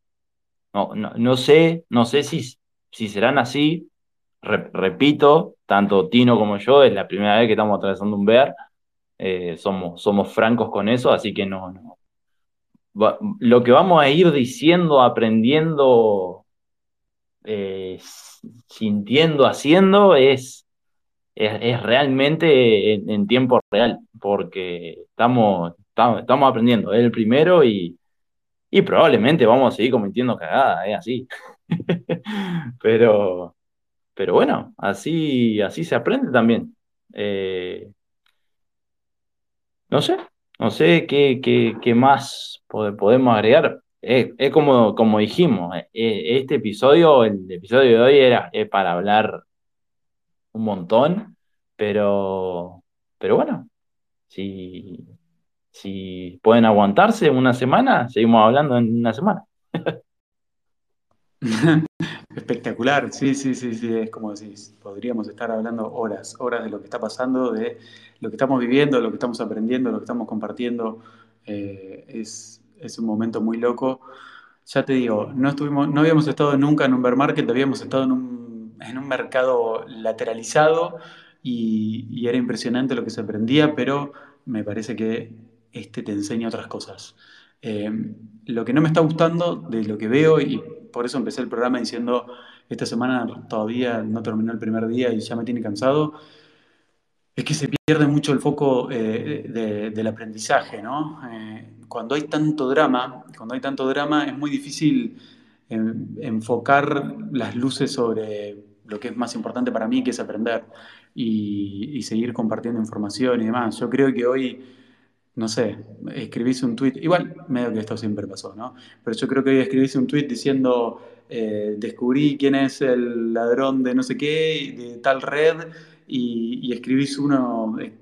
No, no, no sé, no sé si, si serán así, repito, tanto Tino como yo, es la primera vez que estamos atravesando un bear, eh, somos, somos francos con eso, así que no, no. Va, lo que vamos a ir diciendo, aprendiendo, eh, sintiendo, haciendo, es, es, es realmente en, en, tiempo real, porque estamos, estamos, estamos aprendiendo, es el primero y, y probablemente vamos a seguir cometiendo cagadas, es así. *laughs* Pero pero bueno, así, así se aprende también. Eh, no sé, no sé qué, qué, qué más podemos agregar. Es, como, como dijimos, eh, este episodio, el episodio de hoy era para hablar un montón, pero, pero bueno, si, si pueden aguantarse una semana, seguimos hablando en una semana. *laughs* Espectacular, sí, sí, sí, sí, es como decís, podríamos estar hablando horas, horas de lo que está pasando, de lo que estamos viviendo, lo que estamos aprendiendo, lo que estamos compartiendo. Eh, es, es, un momento muy loco. Ya te digo, no, estuvimos, no habíamos estado nunca en un bear market, habíamos estado en un, en un mercado lateralizado y era impresionante lo que se aprendía, pero me parece que este te enseña otras cosas. Eh, lo que no me está gustando de lo que veo, y por eso empecé el programa diciendo, esta semana todavía no terminó el primer día y ya me tiene cansado, es que se pierde mucho el foco eh, de, del aprendizaje, ¿no? Eh, cuando hay tanto drama, cuando hay tanto drama es muy difícil enfocar las luces sobre lo que es más importante para mí, que es aprender. y, y seguir compartiendo información y demás. Yo creo que hoy no sé, escribís un tweet, igual medio que esto siempre pasó, ¿no? Pero yo creo que hoy escribís un tweet diciendo, eh, descubrí quién es el ladrón de no sé qué, de tal red, y, y escribís uno eh,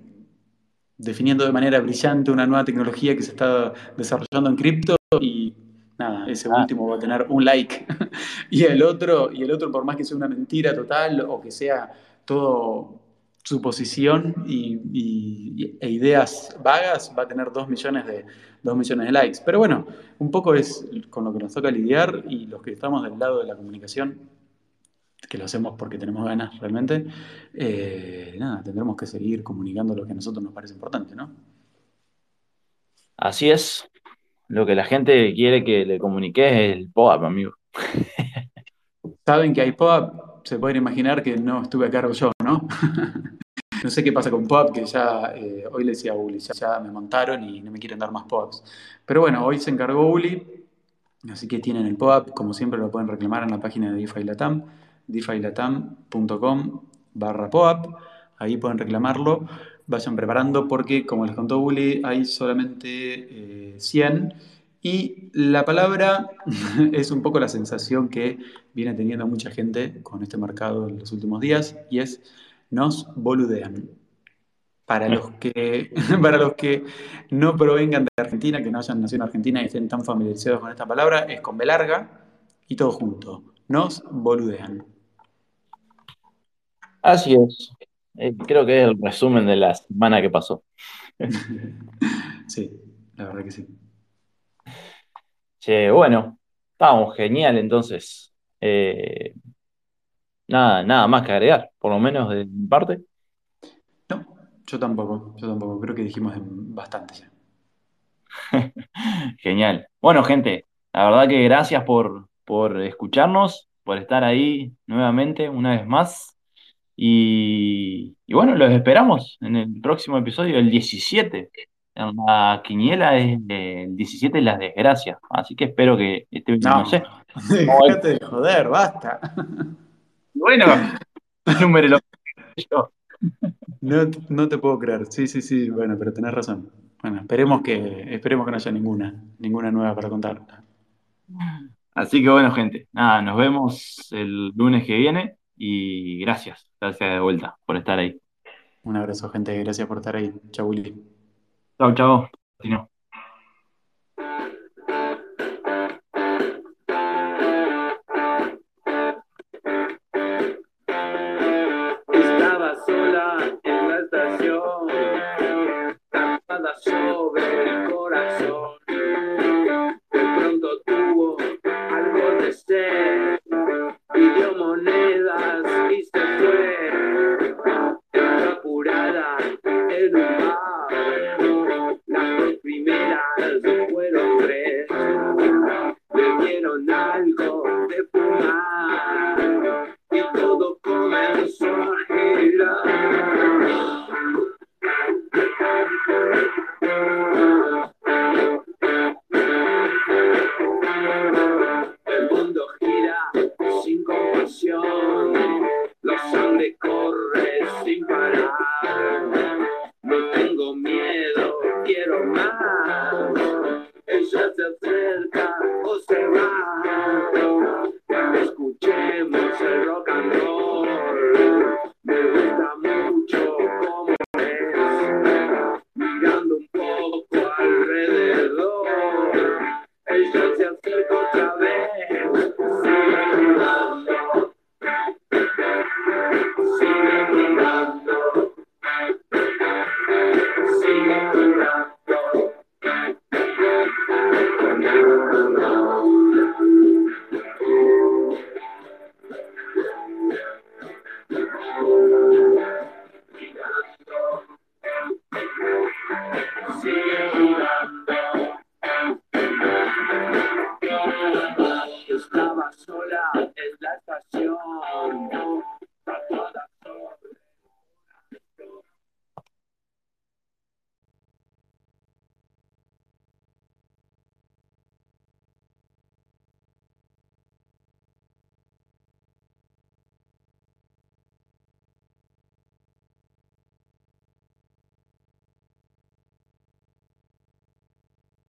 definiendo de manera brillante una nueva tecnología que se está desarrollando en cripto y nada, ese Ah. último va a tener un like. *laughs* y el otro, y el otro, por más que sea una mentira total o que sea todo suposición y, y- e ideas vagas, va a tener dos millones de, millones de likes. Pero bueno, un poco es con lo que nos toca lidiar y los que estamos del lado de la comunicación, que lo hacemos porque tenemos ganas realmente, eh, nada, tendremos que seguir comunicando lo que a nosotros nos parece importante, ¿no? Así es. Lo que la gente quiere que le comunique es el POAP, amigo. Saben que hay pop, se pueden imaginar que no estuve a cargo yo, ¿no? *laughs* no sé qué pasa con pop, que ya eh, hoy le decía a Uli, ya, me montaron y no me quieren dar más pops. Pero bueno, hoy se encargó Uli, así que tienen el pop, como siempre lo pueden reclamar en la página de DeFi Latam, defilatam.com barra POAP, ahí pueden reclamarlo, vayan preparando porque como les contó Uli hay solamente eh, 100 y la palabra *laughs* es un poco la sensación que viene teniendo mucha gente con este mercado en los últimos días y es nos boludean. Para los que, *laughs* para los que no provengan de Argentina, que no hayan nacido en Argentina y estén tan familiarizados con esta palabra, es con B larga y todo junto. Nos boludean. Así es. Eh, creo que es el resumen de la semana que pasó. *laughs* Sí, la verdad que sí. Che, bueno, estábamos genial entonces. Eh, nada, nada más que agregar, por lo menos de mi parte. No, yo tampoco, yo tampoco. Creo que dijimos bastante ya. *laughs* Genial. Bueno, gente, la verdad que gracias por, por escucharnos, por estar ahí nuevamente, una vez más. Y, y bueno, los esperamos en el próximo episodio, el 17. En la quiniela es el 17 de las desgracias. Así que espero que este, no, No, sé. *laughs* déjate de joder, basta. *laughs* Bueno, número lo yo. No, no te puedo creer. Sí, sí, sí, bueno, pero tenés razón. Bueno, esperemos que, esperemos que no haya ninguna, ninguna nueva para contar. Así que bueno, gente, nada, nos vemos el lunes que viene y gracias, gracias de vuelta por estar ahí. Un abrazo, gente. Gracias por estar ahí. Chau, Willy. Chao, chao. Estaba sola en la estación, tapada sobre el